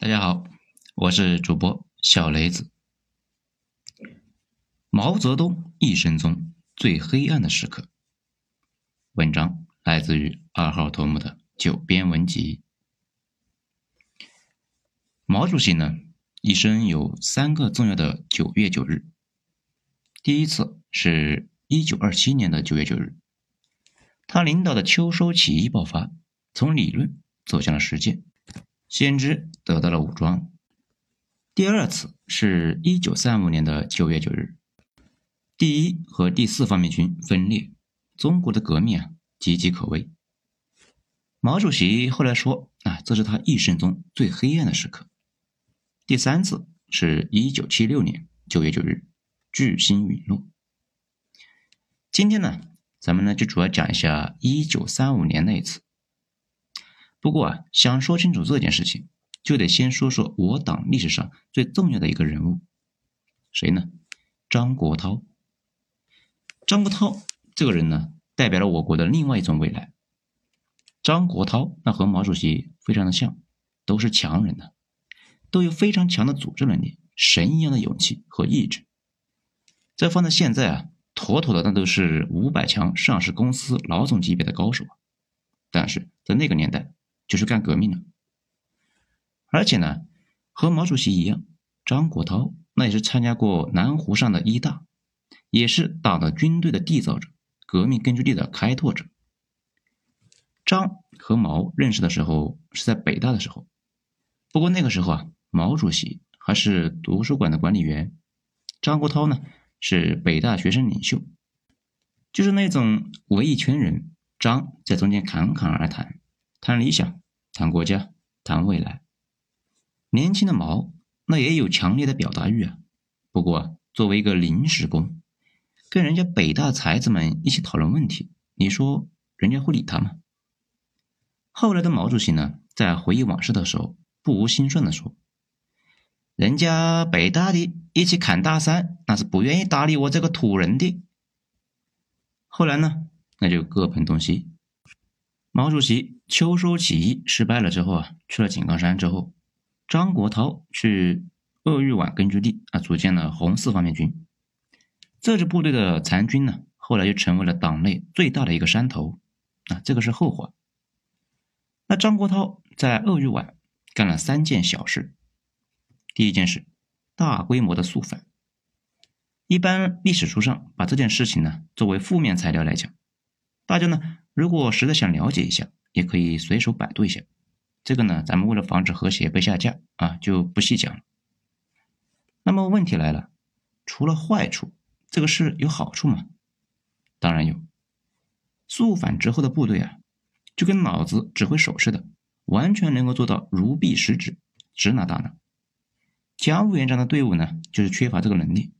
大家好，我是主播小雷子。毛泽东一生中最黑暗的时刻。文章来自于二号头目的九编文集。毛主席呢，一生有三个重要的九月九日。第一次是一九二七年的九月九日，他领导的秋收起义爆发，从理论走向了实践。先知得到了武装。第二次是一九三五年的九月九日，第一和第四方面军分裂，中国的革命啊岌岌可危。毛主席后来说啊，这是他一生中最黑暗的时刻。第三次是一九七六年九月九日，巨星陨落。今天呢，咱们呢就主要讲一下一九三五年那一次。不过啊，想说清楚这件事情，就得先说说我党历史上最重要的一个人物，谁呢？张国焘。张国焘这个人呢，代表了我国的另外一种未来。张国焘那和毛主席非常的像，都是强人呢，都有非常强的组织能力、神一样的勇气和意志。这放在现在啊，妥妥的那都是五百强上市公司老总级别的高手啊。但是在那个年代。就是干革命的，而且呢，和毛主席一样，张国焘那也是参加过南湖上的一大，也是党的军队的缔造者，革命根据地的开拓者。张和毛认识的时候是在北大的时候，不过那个时候啊，毛主席还是图书馆的管理员，张国焘呢是北大学生领袖，就是那种围一圈人，张在中间侃侃而谈。谈理想，谈国家，谈未来。年轻的毛那也有强烈的表达欲啊。不过作为一个临时工，跟人家北大才子们一起讨论问题，你说人家会理他吗？后来的毛主席呢，在回忆往事的时候，不无心酸的说：“人家北大的一起砍大山，那是不愿意搭理我这个土人的。”后来呢，那就各奔东西。毛主席秋收起义失败了之后啊，去了井冈山之后，张国焘去鄂豫皖根据地啊，组建了红四方面军。这支部队的残军呢，后来就成为了党内最大的一个山头啊，这个是后话。那张国焘在鄂豫皖干了三件小事。第一件事，大规模的肃反。一般历史书上把这件事情呢作为负面材料来讲，大家呢。如果实在想了解一下，也可以随手百度一下。这个呢，咱们为了防止和谐被下架啊，就不细讲。那么问题来了，除了坏处，这个事有好处吗？当然有。肃反之后的部队啊，就跟脑子指挥手似的，完全能够做到如臂使指，指哪打哪。蒋委员长的队伍呢，就是缺乏这个能力。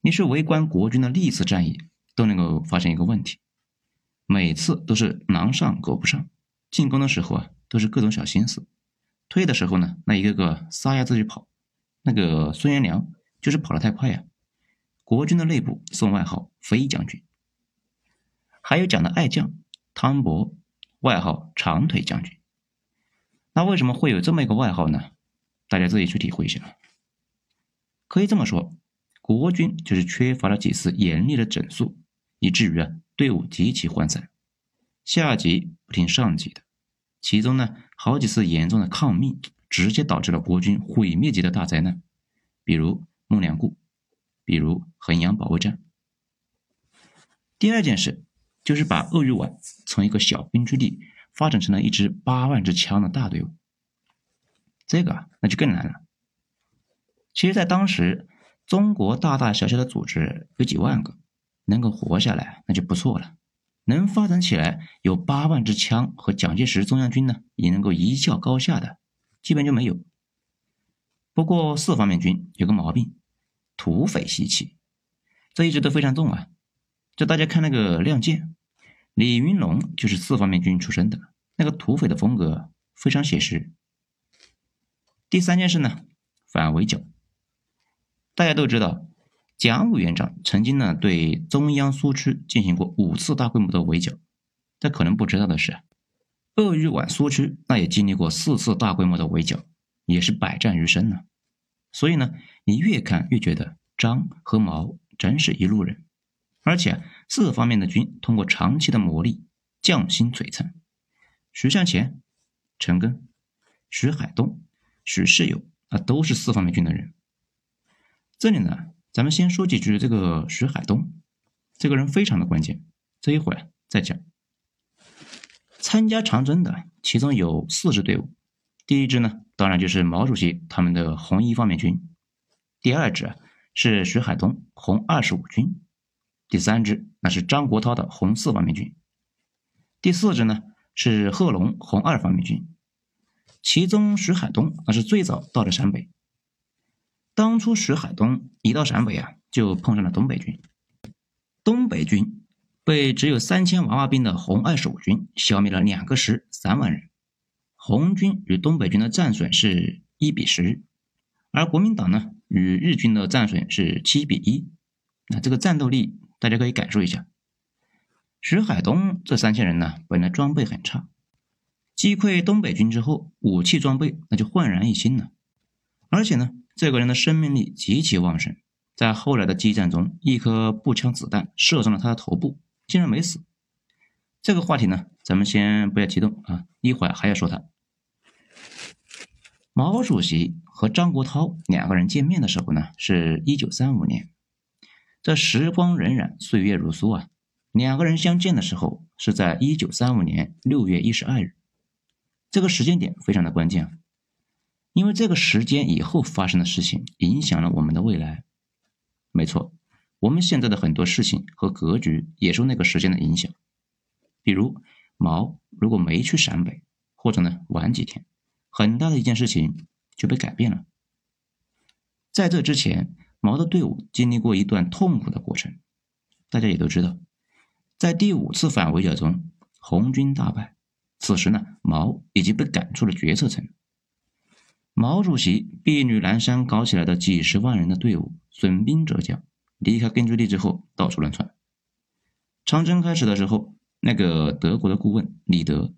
你是围观国军的历次战役，都能够发现一个问题。每次都是狼上狗不上，进攻的时候啊都是各种小心思，退的时候呢那一个个撒丫子就跑。那个孙元良就是跑得太快呀，国军的内部送外号“飞将军”。还有讲的爱将汤博，外号“长腿将军”。那为什么会有这么一个外号呢？大家自己去体会一下。可以这么说，国军就是缺乏了几次严厉的整肃，以至于啊。队伍极其涣散，下级不听上级的，其中呢，好几次严重的抗命，直接导致了国军毁灭级的大灾难，比如孟良崮，比如衡阳保卫战。第二件事就是把鄂豫皖从一个小根据地发展成了一支八万支枪的大队伍，这个啊，那就更难了。其实，在当时，中国大大小小的组织有几万个。能够活下来那就不错了，能发展起来有八万支枪和蒋介石中央军呢，也能够一较高下的，基本就没有。不过四方面军有个毛病，土匪习气，这一直都非常重啊。就大家看那个《亮剑》，李云龙就是四方面军出身的，那个土匪的风格非常写实。第三件事呢，反围剿，大家都知道。蒋委员长曾经呢对中央苏区进行过五次大规模的围剿，但可能不知道的是，鄂豫皖苏区那也经历过四次大规模的围剿，也是百战于生呢。所以呢，你越看越觉得张和毛真是一路人，而且四方面的军通过长期的磨砺，匠心璀璨。徐向前、陈赓、徐海东、徐世友啊，都是四方面军的人。这里呢，咱们先说几句这个徐海东，这个人非常的关键，这一会儿再讲。参加长征的其中有四支队伍，第一支呢，当然就是毛主席他们的红一方面军，第二支是徐海东红二十五军，第三支那是张国焘的红四方面军，第四支呢是贺龙红二方面军，其中徐海东那是最早到了陕北。当初徐海东一到陕北啊，就碰上了东北军，东北军。被只有三千娃娃兵的红二十五军消灭了两个师三万人，红军与东北军的战损是一比十，而国民党呢与日军的战损是七比一。那这个战斗力大家可以感受一下。徐海东这三千人呢，本来装备很差，击溃东北军之后，武器装备那就焕然一新了，而且呢，这个人的生命力极其旺盛，在后来的激战中，一颗步枪子弹射中了他的头部。竟然没死，这个话题呢，咱们先不要激动啊，一会儿还要说他。毛主席和张国焘两个人见面的时候呢，是一九三五年，这时光荏苒，岁月如梭啊。两个人相见的时候是在一九三五年六月一十二日，这个时间点非常的关键啊，因为这个时间以后发生的事情影响了我们的未来。没错。我们现在的很多事情和格局也受那个时间的影响，比如毛如果没去陕北，或者呢晚几天，很大的一件事情就被改变了。在这之前，毛的队伍经历过一段痛苦的过程，大家也都知道，在第五次反围剿中，红军大败，此时呢，毛已经被赶出了决策层。毛主席避旅南山搞起来的几十万人的队伍损兵折将。离开根据地之后，到处乱窜。长征开始的时候，那个德国的顾问李德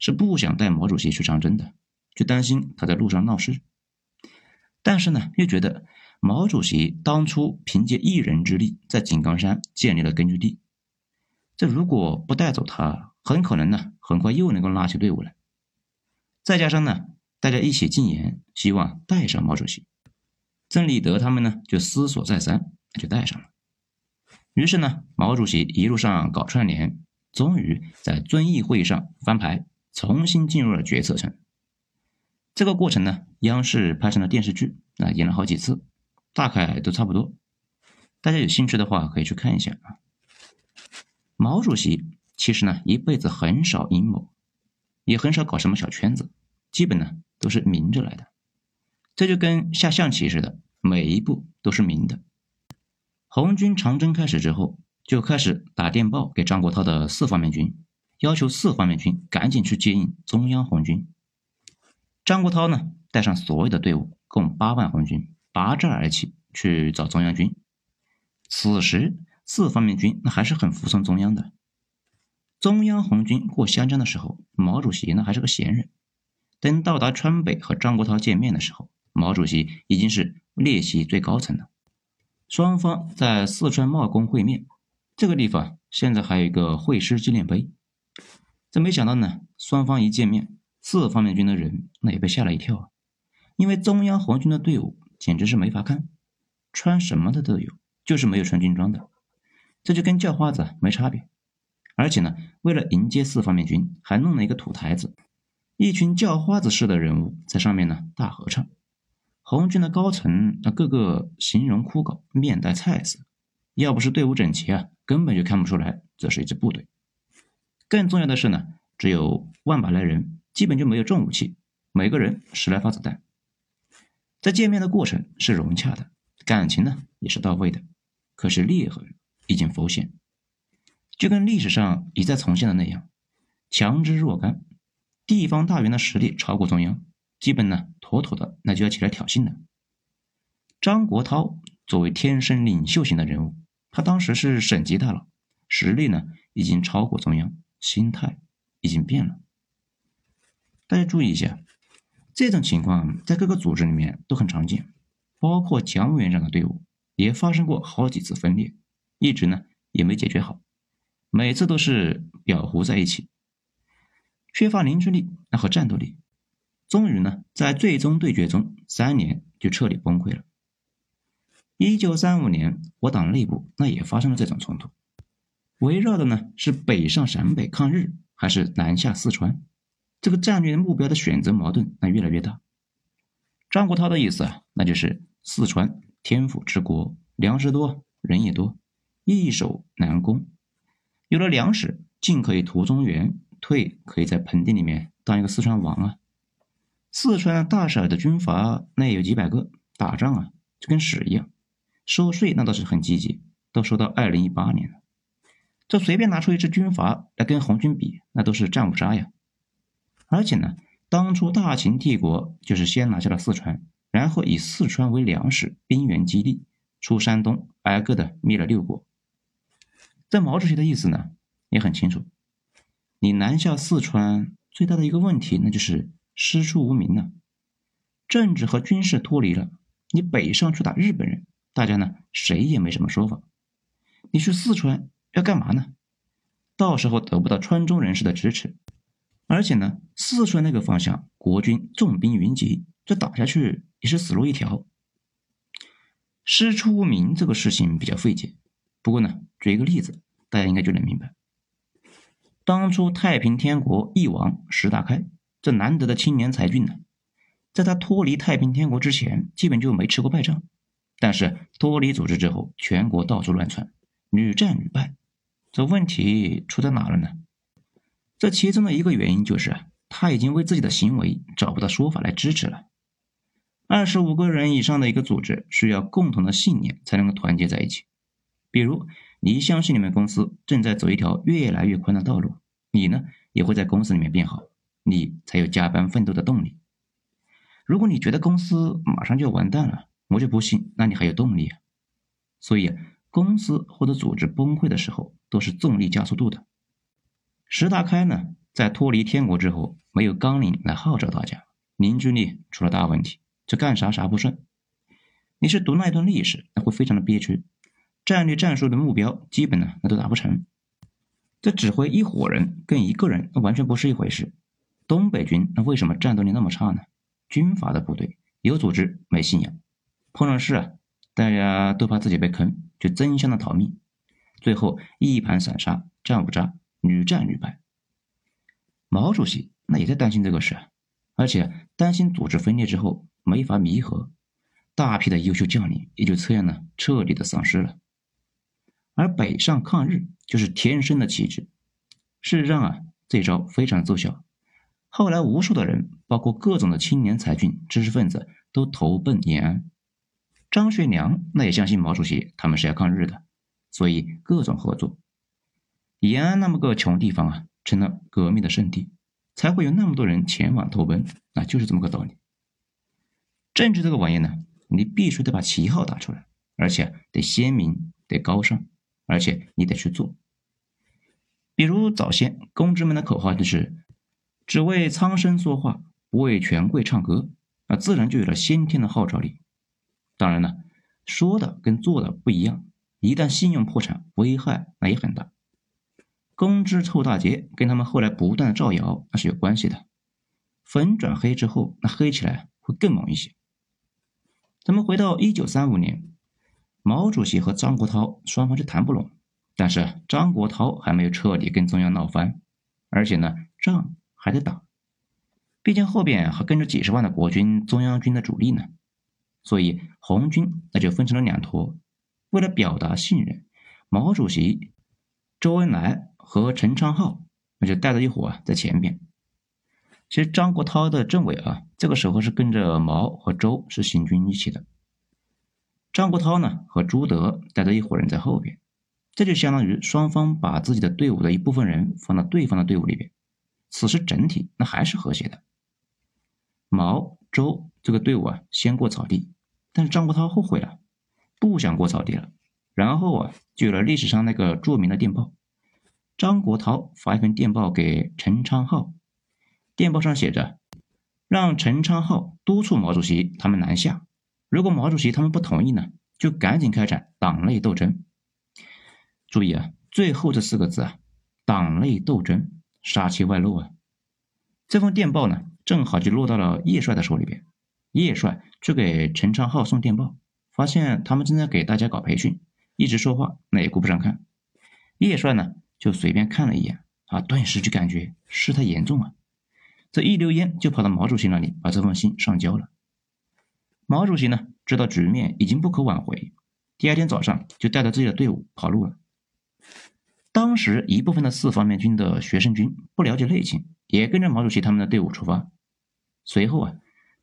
是不想带毛主席去长征的，就担心他在路上闹事。但是呢，又觉得毛主席当初凭借一人之力在井冈山建立了根据地，这如果不带走他，很可能呢，很快又能够拉起队伍来。再加上呢，大家一起进言，希望带上毛主席。郑立德他们呢，就思索再三。就带上了。于是呢，毛主席一路上搞串联，终于在遵义会议上翻牌，重新进入了决策层。这个过程呢，央视拍成了电视剧，啊，演了好几次，大概都差不多。大家有兴趣的话，可以去看一下啊。毛主席其实呢，一辈子很少阴谋，也很少搞什么小圈子，基本呢都是明着来的。这就跟下象棋似的，每一步都是明的。红军长征开始之后，就开始打电报给张国焘的四方面军，要求四方面军赶紧去接应中央红军。张国焘呢，带上所有的队伍，共八万红军，拔寨而起去找中央军。此时，四方面军那还是很服从中央的。中央红军过湘江的时候，毛主席呢还是个闲人。等到达川北和张国焘见面的时候，毛主席已经是列席最高层了。双方在四川茂功会面，这个地方现在还有一个会师纪念碑。这没想到呢，双方一见面，四方面军的人那也被吓了一跳啊！因为中央红军的队伍简直是没法看，穿什么的都有，就是没有穿军装的，这就跟叫花子没差别。而且呢，为了迎接四方面军，还弄了一个土台子，一群叫花子式的人物在上面呢大合唱。红军的高层那个个形容枯槁，面带菜色，要不是队伍整齐啊，根本就看不出来这是一支部队。更重要的是呢，只有万把来人，基本就没有重武器，每个人十来发子弹。在见面的过程是融洽的，感情呢也是到位的，可是裂痕已经浮现，就跟历史上一再重现的那样，强之若干，地方大员的实力超过中央。基本呢，妥妥的，那就要起来挑衅了。张国焘作为天生领袖型的人物，他当时是省级大佬，实力呢已经超过中央，心态已经变了。大家注意一下，这种情况在各个组织里面都很常见，包括蒋委员长的队伍也发生过好几次分裂，一直呢也没解决好，每次都是裱糊在一起，缺乏凝聚力那和战斗力，终于呢在最终对决中三年就彻底崩溃了。一九三五年，我党内部那也发生了这种冲突，围绕的呢是北上陕北抗日还是南下四川。这个战略目标的选择矛盾那越来越大。张国焘的意思啊，那就是四川天府之国，粮食多，人也多，易守难攻。有了粮食，进可以图中原，退可以在盆地里面当一个四川王啊。四川大小的军阀那也有几百个，打仗啊就跟屎一样。收税那倒是很积极，都收到二零一八年了。这随便拿出一支军阀来跟红军比，那都是战五渣呀。而且呢，当初大秦帝国就是先拿下了四川，然后以四川为粮食兵源基地，出山东挨个的灭了六国。在毛主席的意思呢，也很清楚，你南下四川最大的一个问题，那就是师出无名了，政治和军事脱离了。你北上去打日本人，大家呢谁也没什么说法。你去四川要干嘛呢？到时候得不到川中人士的支持。而且呢，四川那个方向国军重兵云集，这打下去也是死路一条。师出无名这个事情比较费解，不过呢，举一个例子，大家应该就能明白。当初太平天国翼王石达开，这难得的青年才俊呢，在他脱离太平天国之前，基本就没吃过败仗。但是脱离组织之后，全国到处乱窜，屡战屡败，这问题出在哪了呢？这其中的一个原因就是，他已经为自己的行为找不到说法来支持了。二十五个人以上的一个组织，需要共同的信念才能够团结在一起。比如，你相信你们公司正在走一条越来越宽的道路，你呢也会在公司里面变好，你才有加班奋斗的动力。如果你觉得公司马上就要完蛋了，我就不信，那你还有动力啊？所以啊，公司或者组织崩溃的时候，都是重力加速度的。石达开呢，在脱离天国之后，没有纲领来号召大家，凝聚力出了大问题，这干啥啥不顺。你是读那一段历史，那会非常的憋屈，战略战术的目标基本呢，那都达不成。这指挥一伙人跟一个人，那完全不是一回事。东北军那为什么战斗力那么差呢？军阀的部队有组织没信仰，碰上事啊，大家都怕自己被坑，就争相的逃命，最后一盘散沙，战五渣。屡战屡败，毛主席那也在担心这个事，而且担心组织分裂之后没法弥合，大批的优秀将领也就这样呢彻底的丧失了。而北上抗日就是天生的旗帜，事实上啊这招非常奏效，后来无数的人，包括各种的青年才俊、知识分子都投奔延安。张学良那也相信毛主席他们是要抗日的，所以各种合作。延安那么个穷地方啊，成了革命的圣地，才会有那么多人前往投奔，那就是这么个道理。政治这个玩意呢，你必须得把旗号打出来，而且得鲜明，得高尚，而且你得去做。比如早先公知们的口号就是“只为苍生说话，不为权贵唱歌”，那自然就有了先天的号召力。当然了，说的跟做的不一样，一旦信用破产，危害那也很大。公知臭大街跟他们后来不断的造谣那是有关系的，粉转黑之后，那黑起来会更猛一些。咱们回到一九三五年，毛主席和张国焘双方就谈不拢，但是张国焘还没有彻底跟中央闹翻，而且呢仗还得打，毕竟后边还跟着几十万的国军中央军的主力呢，所以红军那就分成了两坨。为了表达信任，毛主席、周恩来。和陈昌浩，那就带着一伙啊在前边。其实张国焘的政委啊，这个时候是跟着毛和周是行军一起的。张国焘呢和朱德带着一伙人在后边，这就相当于双方把自己的队伍的一部分人放到对方的队伍里边。此时整体那还是和谐的。毛周这个队伍啊先过草地，但是张国焘后悔了，不想过草地了。然后啊就有了历史上那个著名的电报。张国焘发一份电报给陈昌浩，电报上写着：“让陈昌浩督促毛主席他们南下。如果毛主席他们不同意呢，就赶紧开展党内斗争。注意啊，最后这四个字啊，党内斗争，杀气外露啊。这封电报呢，正好就落到了叶帅的手里边。叶帅去给陈昌浩送电报，发现他们正在给大家搞培训，一直说话，那也顾不上看。叶帅呢，就随便看了一眼，啊，顿时就感觉事态严重啊。这一溜烟就跑到毛主席那里，把这封信上交了。毛主席呢，知道局面已经不可挽回，第二天早上就带着自己的队伍跑路了。当时一部分的四方面军的学生军不了解内情，也跟着毛主席他们的队伍出发。随后啊，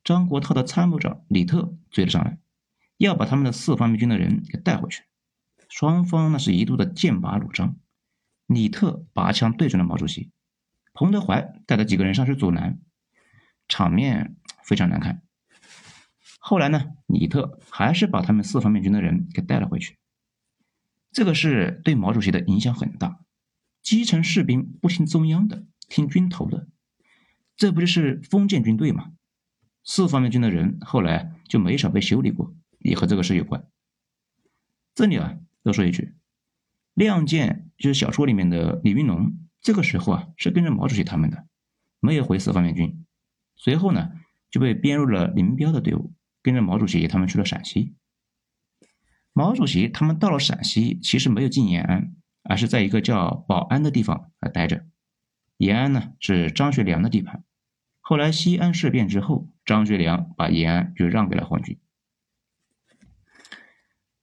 张国焘的参谋长李特追了上来，要把他们的四方面军的人给带回去。双方那是一度的剑拔弩张，李特拔枪对准了毛主席。彭德怀带着几个人上去阻拦，场面非常难看。后来呢，李特还是把他们四方面军的人给带了回去。这个事对毛主席的影响很大。基层士兵不听中央的，听军头的，这不就是封建军队吗？四方面军的人后来就没少被修理过，也和这个事有关。这里啊，多说一句，《亮剑》就是小说里面的李云龙。这个时候啊，是跟着毛主席他们的，没有回四方面军。随后呢，就被编入了林彪的队伍，跟着毛主席他们去了陕西。毛主席他们到了陕西，其实没有进延安，而是在一个叫保安的地方来待着。延安呢是张学良的地盘。后来西安事变之后，张学良把延安就让给了红军。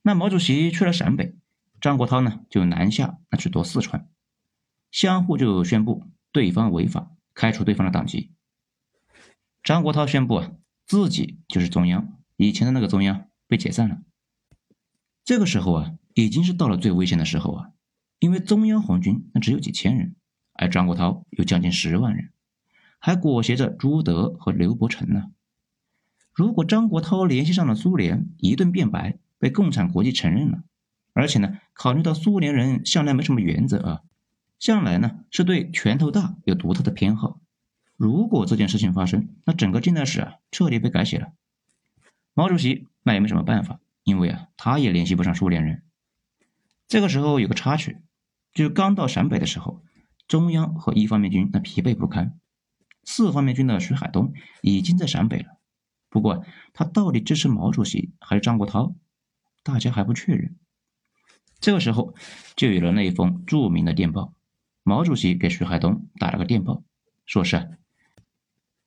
那毛主席去了陕北，张国焘呢就南下那去夺四川。相互就宣布对方违法，开除对方的党籍。张国焘宣布啊，自己就是中央，以前的那个中央被解散了。这个时候啊，已经是到了最危险的时候啊，因为中央红军那只有几千人，而张国焘有将近十万人，还裹挟着朱德和刘伯承呢。如果张国焘联系上了苏联，一顿变白，被共产国际承认了，而且呢，考虑到苏联人向来没什么原则啊。向来呢是对拳头大有独特的偏好。如果这件事情发生，那整个近代史啊彻底被改写了。毛主席那也没什么办法，因为啊他也联系不上苏联人。这个时候有个插曲，就是刚到陕北的时候，中央和一方面军那疲惫不堪，四方面军的徐海东已经在陕北了。不过他到底支持毛主席还是张国焘，大家还不确认。这个时候就有了那封著名的电报。毛主席给徐海东打了个电报，说是，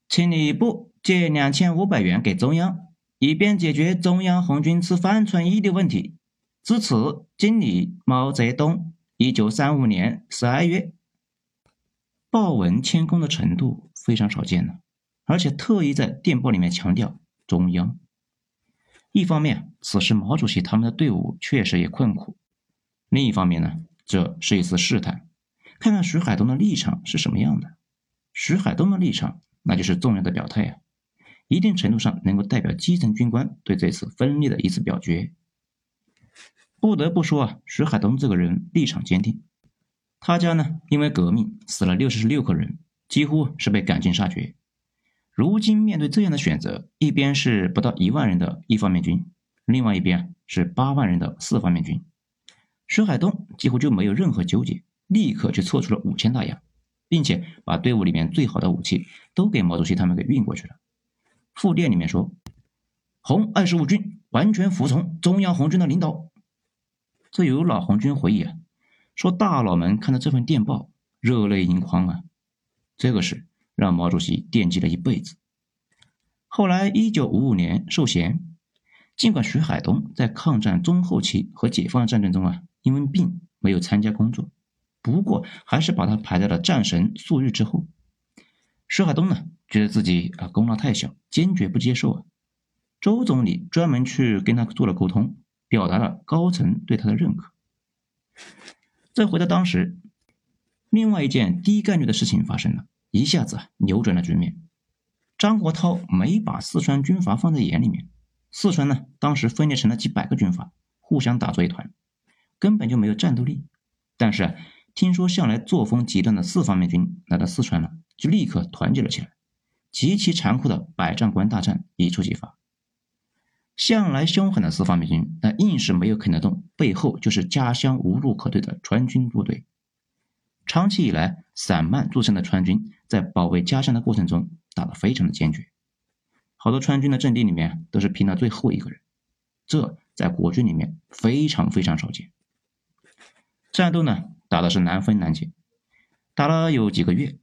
请你部借两千五百元给中央，以便解决中央红军吃饭存疑的问题。至此，经理毛泽东。一九三五年十二月。报文谦恭的程度非常少见了，而且特意在电报里面强调中央。一方面，此时毛主席他们的队伍确实也困苦；另一方面呢，这是一次试探。看看徐海东的立场是什么样的？徐海东的立场，那就是重要的表态啊，一定程度上能够代表基层军官对这次分裂的一次表决。不得不说啊，徐海东这个人立场坚定。他家呢，因为革命死了六十六个人，几乎是被赶尽杀绝。如今面对这样的选择，一边是不到一万人的一方面军，另外一边是八万人的四方面军，徐海东几乎就没有任何纠结。立刻就凑出了五千大洋，并且把队伍里面最好的武器都给毛主席他们给运过去了。复电里面说：“红二十五军完全服从中央红军的领导。”这有老红军回忆啊，说大佬们看到这份电报，热泪盈眶啊。这个事让毛主席惦记了一辈子。后来一九五五年授衔，尽管徐海东在抗战中后期和解放战争中啊，因为病没有参加工作。不过，还是把他排在了战神粟裕之后。徐海东呢，觉得自己啊功劳太小，坚决不接受啊。周总理专门去跟他做了沟通，表达了高层对他的认可。再回到当时，另外一件低概率的事情发生了，一下子扭转了局面。张国焘没把四川军阀放在眼里面，四川呢，当时分裂成了几百个军阀，互相打作一团，根本就没有战斗力。但是，听说向来作风极端的四方面军来到四川了，就立刻团结了起来，极其残酷的百丈关大战一触即发。向来凶狠的四方面军，那硬是没有啃得动，背后就是家乡无路可退的川军部队。长期以来散漫著称的川军，在保卫家乡的过程中打得非常的坚决，好多川军的阵地里面都是拼到最后一个人，这在国军里面非常非常少见。战斗呢打的是难分难解，打了有几个月，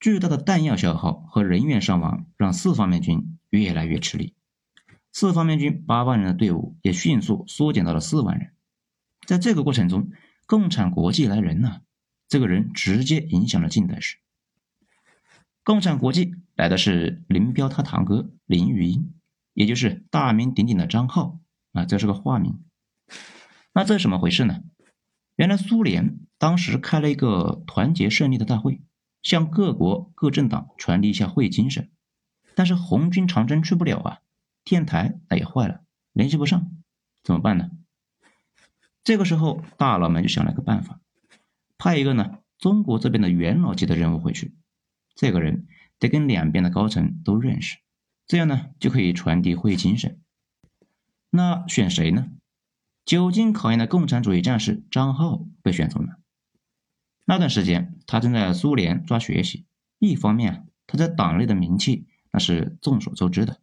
巨大的弹药消耗和人员伤亡让四方面军越来越吃力。四方面军八万人的队伍也迅速缩减到了四万人。在这个过程中，共产国际来人了，这个人直接影响了近代史。共产国际来的是林彪他堂哥林玉英，也就是大名鼎鼎的张浩啊，这是个化名。那这是怎么回事呢？原来苏联当时开了一个团结胜利的大会，向各国各政党传递一下会议精神，但是红军长征去不了啊。电台那也坏了，联系不上，怎么办呢？这个时候，大佬们就想了个办法，派一个呢中国这边的元老级的人物回去。这个人得跟两边的高层都认识，这样呢就可以传递会议精神。那选谁呢？久经考验的共产主义战士张浩被选中了。那段时间，他正在苏联抓学习，一方面他在党内的名气那是众所周知的。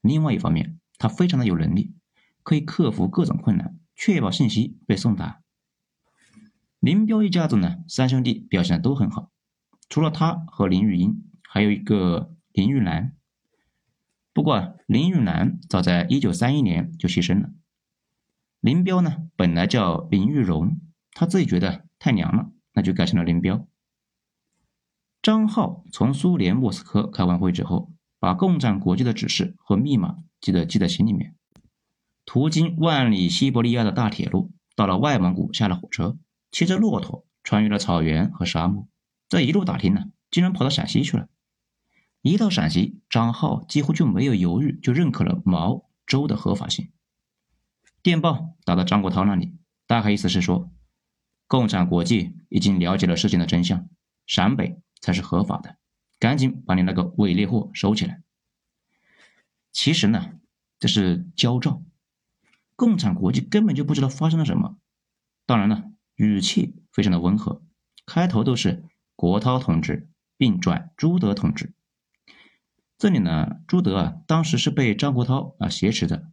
另外一方面，他非常的有能力，可以克服各种困难，确保信息被送达。林彪一家子呢，三兄弟表现的都很好，除了他和林玉英，还有一个林玉兰。不过林玉兰早在一九三一年就牺牲了。林彪呢，本来叫林玉荣，他自己觉得太娘了，那就改成了林彪。张浩从苏联莫斯科开完会之后。把共产国际的指示和密码记得记在心里面。途经万里西伯利亚的大铁路，到了外蒙古，下了火车，骑着骆驼穿越了草原和沙漠。这一路打听呢，竟然跑到陕西去了。一到陕西，张浩几乎就没有犹豫，就认可了毛周的合法性。电报打到张国焘那里，大概意思是说，共产国际已经了解了事情的真相，陕北才是合法的。赶紧把你那个伪劣货收起来。其实呢，这是焦躁，共产国际根本就不知道发生了什么。当然了，语气非常的温和，开头都是国涛同志，并转朱德同志。这里呢，朱德啊，当时是被张国焘啊挟持的。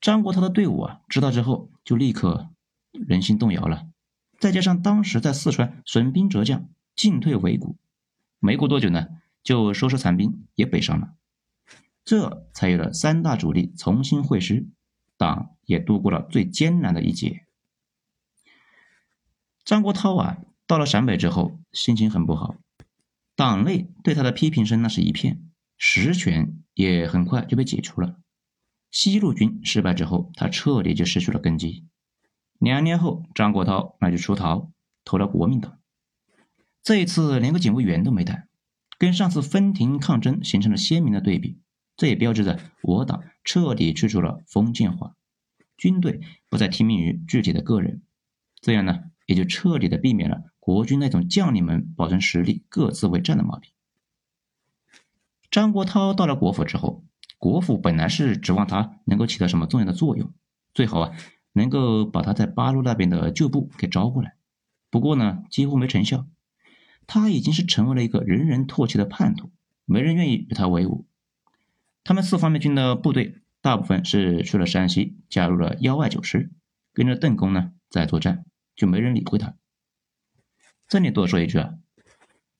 张国焘的队伍啊，知道之后就立刻人心动摇了。再加上当时在四川损兵折将，进退维谷。没过多久呢，就收拾残兵也北上了，这才有了三大主力重新会师，党也度过了最艰难的一劫。张国焘啊，到了陕北之后，心情很不好，党内对他的批评声那是一片，实权也很快就被解除了。西路军失败之后，他彻底就失去了根基。两年后，张国焘那就出逃，投了国民党。这一次连个警卫员都没带，跟上次分庭抗争形成了鲜明的对比。这也标志着我党彻底去除了封建化，军队不再听命于具体的个人，这样呢，也就彻底的避免了国军那种将领们保存实力、各自为战的毛病。张国焘到了国府之后，国府本来是指望他能够起到什么重要的作用，最好啊能够把他在八路那边的旧部给招过来，不过呢，几乎没成效。他已经是成为了一个人人唾弃的叛徒，没人愿意与他为伍。他们四方面军的部队大部分是去了山西，加入了幺二九师，跟着邓公呢在作战，就没人理会他。这里多说一句啊，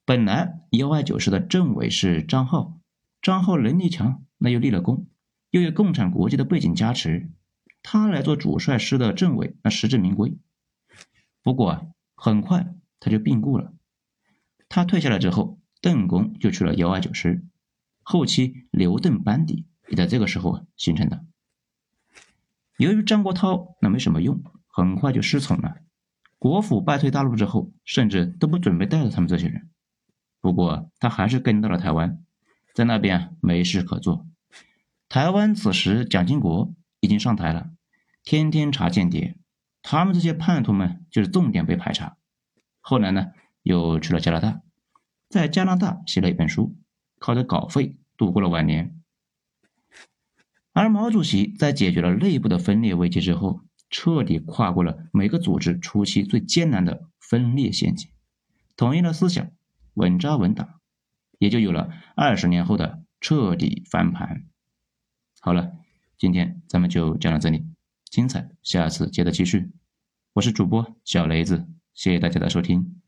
本来幺二九师的政委是张浩，张浩能力强，那又立了功，又有共产国际的背景加持，他来做主帅师的政委，那实至名归。不过啊，很快他就病故了。他退下来之后，邓公就去了幺二九师，后期刘邓班底也在这个时候啊形成的。由于张国焘那没什么用，很快就失宠了。国府败退大陆之后，甚至都不准备带着他们这些人。不过他还是跟到了台湾，在那边啊没事可做。台湾此时蒋经国已经上台了，天天查间谍，他们这些叛徒们就是重点被排查。后来呢？又去了加拿大，在加拿大写了一本书，靠着稿费度过了晚年。而毛主席在解决了内部的分裂危机之后，彻底跨过了每个组织初期最艰难的分裂陷阱，统一了思想，稳扎稳打，也就有了二十年后的彻底翻盘。好了，今天咱们就讲到这里，精彩下次接着继续。我是主播小雷子，谢谢大家的收听。